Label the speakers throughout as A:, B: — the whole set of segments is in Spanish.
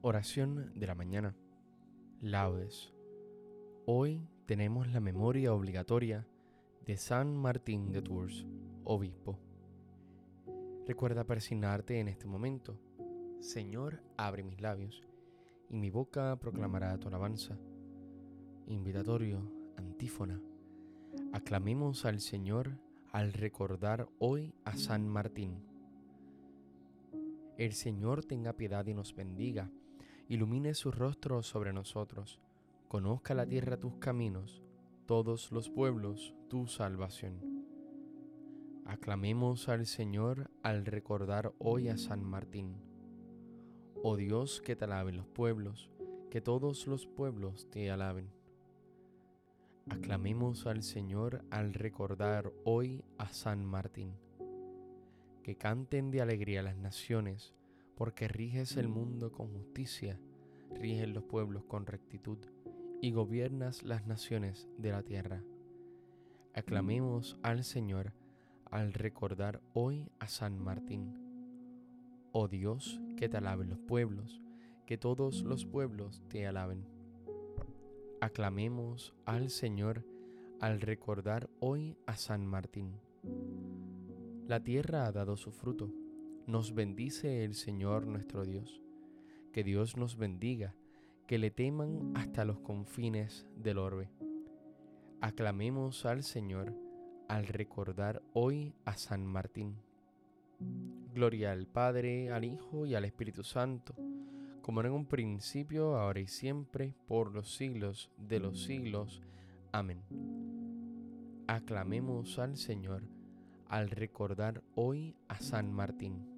A: Oración de la mañana. Laudes. Hoy tenemos la memoria obligatoria de San Martín de Tours, obispo. Recuerda persignarte en este momento. Señor, abre mis labios, y mi boca proclamará tu alabanza. Invitatorio, antífona. Aclamemos al Señor al recordar hoy a San Martín. El Señor tenga piedad y nos bendiga, ilumine su rostro sobre nosotros, conozca la tierra tus caminos, todos los pueblos tu salvación. Aclamemos al Señor al recordar hoy a San Martín. Oh Dios, que te alaben los pueblos, que todos los pueblos te alaben. Aclamemos al Señor al recordar hoy a San Martín que canten de alegría las naciones, porque riges el mundo con justicia, riges los pueblos con rectitud y gobiernas las naciones de la tierra. Aclamemos al Señor al recordar hoy a San Martín. Oh Dios, que te alaben los pueblos, que todos los pueblos te alaben. Aclamemos al Señor al recordar hoy a San Martín. La tierra ha dado su fruto. Nos bendice el Señor nuestro Dios. Que Dios nos bendiga, que le teman hasta los confines del orbe. Aclamemos al Señor al recordar hoy a San Martín. Gloria al Padre, al Hijo y al Espíritu Santo, como en un principio, ahora y siempre, por los siglos de los siglos. Amén. Aclamemos al Señor al recordar hoy a San Martín.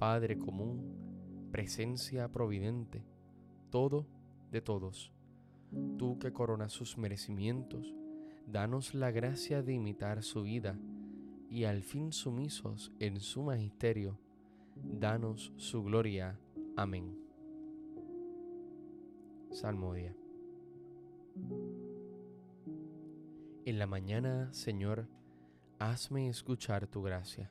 A: Padre común, presencia providente, todo de todos. Tú que coronas sus merecimientos, danos la gracia de imitar su vida y al fin sumisos en su magisterio, danos su gloria. Amén. Salmodia. En la mañana, Señor, hazme escuchar tu gracia.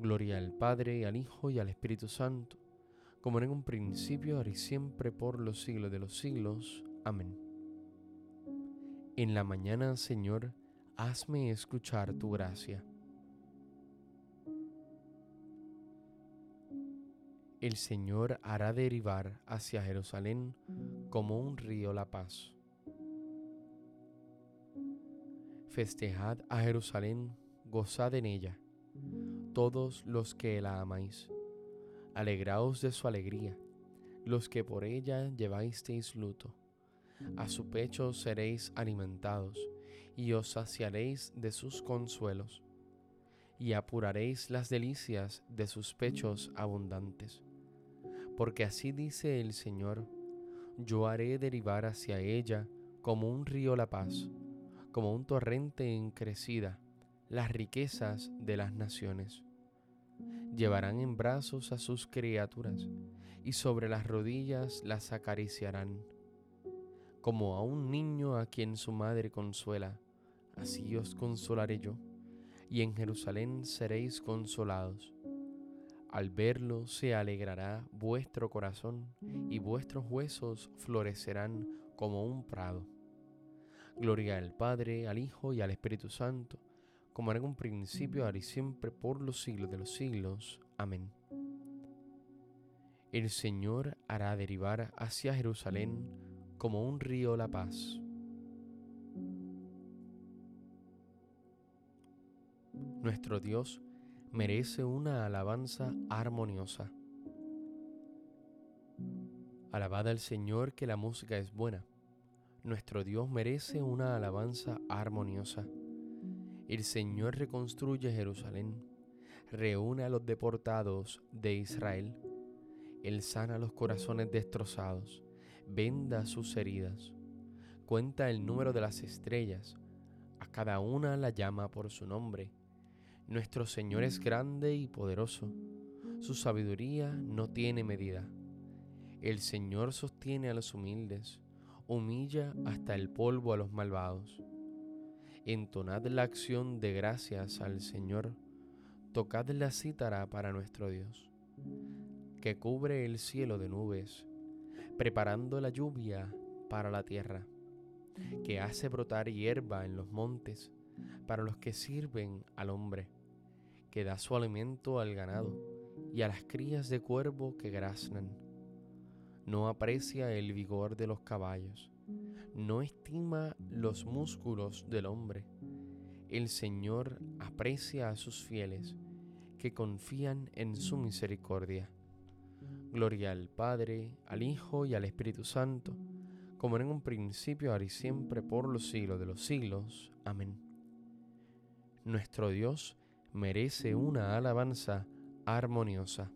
A: Gloria al Padre, al Hijo y al Espíritu Santo, como en un principio, ahora y siempre, por los siglos de los siglos. Amén. En la mañana, Señor, hazme escuchar tu gracia. el Señor hará derivar hacia Jerusalén como un río la paz. Festejad a Jerusalén, gozad en ella. Todos los que la amáis. Alegraos de su alegría, los que por ella lleváisteis luto. A su pecho seréis alimentados, y os saciaréis de sus consuelos, y apuraréis las delicias de sus pechos abundantes. Porque así dice el Señor, yo haré derivar hacia ella como un río la paz, como un torrente en crecida, las riquezas de las naciones. Llevarán en brazos a sus criaturas y sobre las rodillas las acariciarán. Como a un niño a quien su madre consuela, así os consolaré yo, y en Jerusalén seréis consolados. Al verlo se alegrará vuestro corazón y vuestros huesos florecerán como un prado. Gloria al Padre, al Hijo y al Espíritu Santo, como era en un principio, ahora y siempre, por los siglos de los siglos. Amén. El Señor hará derivar hacia Jerusalén como un río la paz. Nuestro Dios merece una alabanza armoniosa. Alabad al Señor que la música es buena nuestro Dios merece una alabanza armoniosa. El Señor reconstruye Jerusalén, reúne a los deportados de Israel. Él sana los corazones destrozados, venda sus heridas, cuenta el número de las estrellas, a cada una la llama por su nombre. Nuestro Señor es grande y poderoso, su sabiduría no tiene medida. El Señor sostiene a los humildes humilla hasta el polvo a los malvados. Entonad la acción de gracias al Señor, tocad la cítara para nuestro Dios, que cubre el cielo de nubes, preparando la lluvia para la tierra, que hace brotar hierba en los montes para los que sirven al hombre, que da su alimento al ganado y a las crías de cuervo que graznan. No aprecia el vigor de los caballos, no estima los músculos del hombre. El Señor aprecia a sus fieles que confían en su misericordia. Gloria al Padre, al Hijo y al Espíritu Santo, como en un principio, ahora y siempre, por los siglos de los siglos. Amén. Nuestro Dios merece una alabanza armoniosa.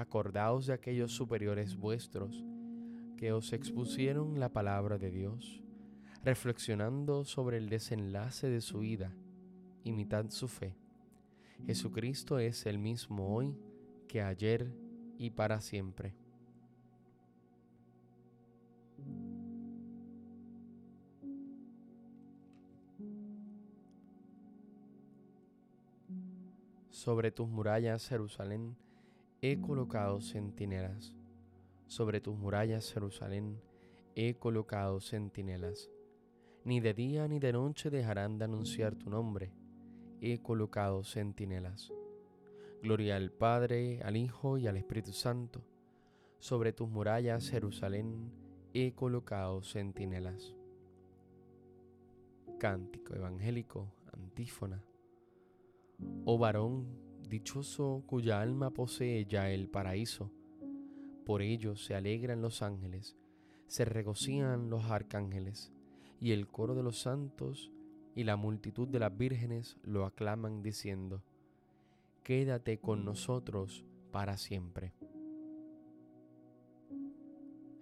A: Acordaos de aquellos superiores vuestros que os expusieron la palabra de Dios, reflexionando sobre el desenlace de su vida, imitad su fe. Jesucristo es el mismo hoy que ayer y para siempre. Sobre tus murallas, Jerusalén, he colocado centinelas. Sobre tus murallas, Jerusalén, he colocado centinelas. Ni de día ni de noche dejarán de anunciar tu nombre. He colocado centinelas. Gloria al Padre, al Hijo y al Espíritu Santo. Sobre tus murallas, Jerusalén, he colocado centinelas. Cántico evangélico, antífona. Oh varón, dichoso cuya alma posee ya el paraíso. Por ello se alegran los ángeles, se regocijan los arcángeles, y el coro de los santos y la multitud de las vírgenes lo aclaman diciendo, Quédate con nosotros para siempre.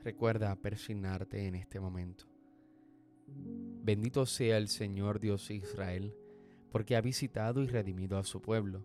A: Recuerda persignarte en este momento. Bendito sea el Señor Dios Israel, porque ha visitado y redimido a su pueblo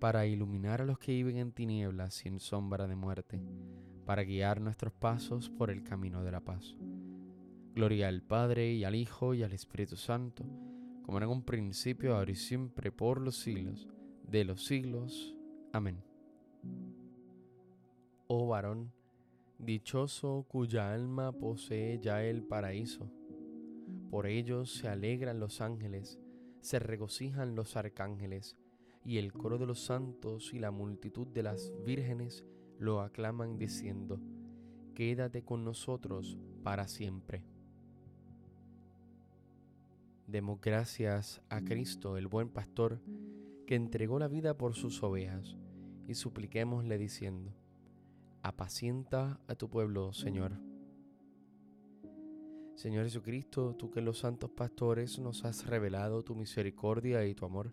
A: para iluminar a los que viven en tinieblas sin sombra de muerte, para guiar nuestros pasos por el camino de la paz. Gloria al Padre y al Hijo y al Espíritu Santo, como en un principio, ahora y siempre, por los siglos de los siglos. Amén. Oh varón, dichoso cuya alma posee ya el paraíso. Por ellos se alegran los ángeles, se regocijan los arcángeles, y el coro de los santos y la multitud de las vírgenes lo aclaman diciendo, Quédate con nosotros para siempre. Demos gracias a Cristo, el buen pastor, que entregó la vida por sus ovejas, y supliquémosle diciendo, apacienta a tu pueblo, Señor. Señor Jesucristo, tú que los santos pastores nos has revelado tu misericordia y tu amor,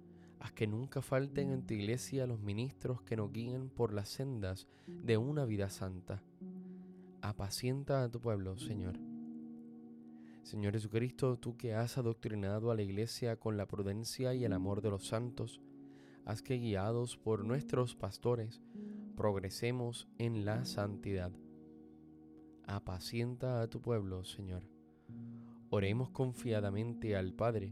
A: haz que nunca falten en tu iglesia los ministros que nos guíen por las sendas de una vida santa. Apacienta a tu pueblo, Señor. Señor Jesucristo, tú que has adoctrinado a la Iglesia con la prudencia y el amor de los santos, haz que guiados por nuestros pastores, progresemos en la santidad. Apacienta a tu pueblo, Señor. Oremos confiadamente al Padre,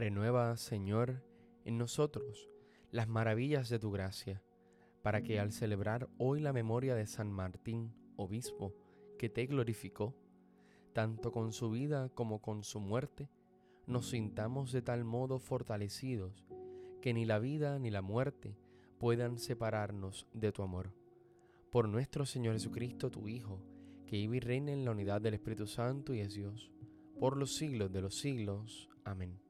A: Renueva, Señor, en nosotros las maravillas de tu gracia, para que al celebrar hoy la memoria de San Martín, obispo, que te glorificó, tanto con su vida como con su muerte, nos sintamos de tal modo fortalecidos que ni la vida ni la muerte puedan separarnos de tu amor. Por nuestro Señor Jesucristo, tu Hijo, que vive y reina en la unidad del Espíritu Santo y es Dios, por los siglos de los siglos. Amén.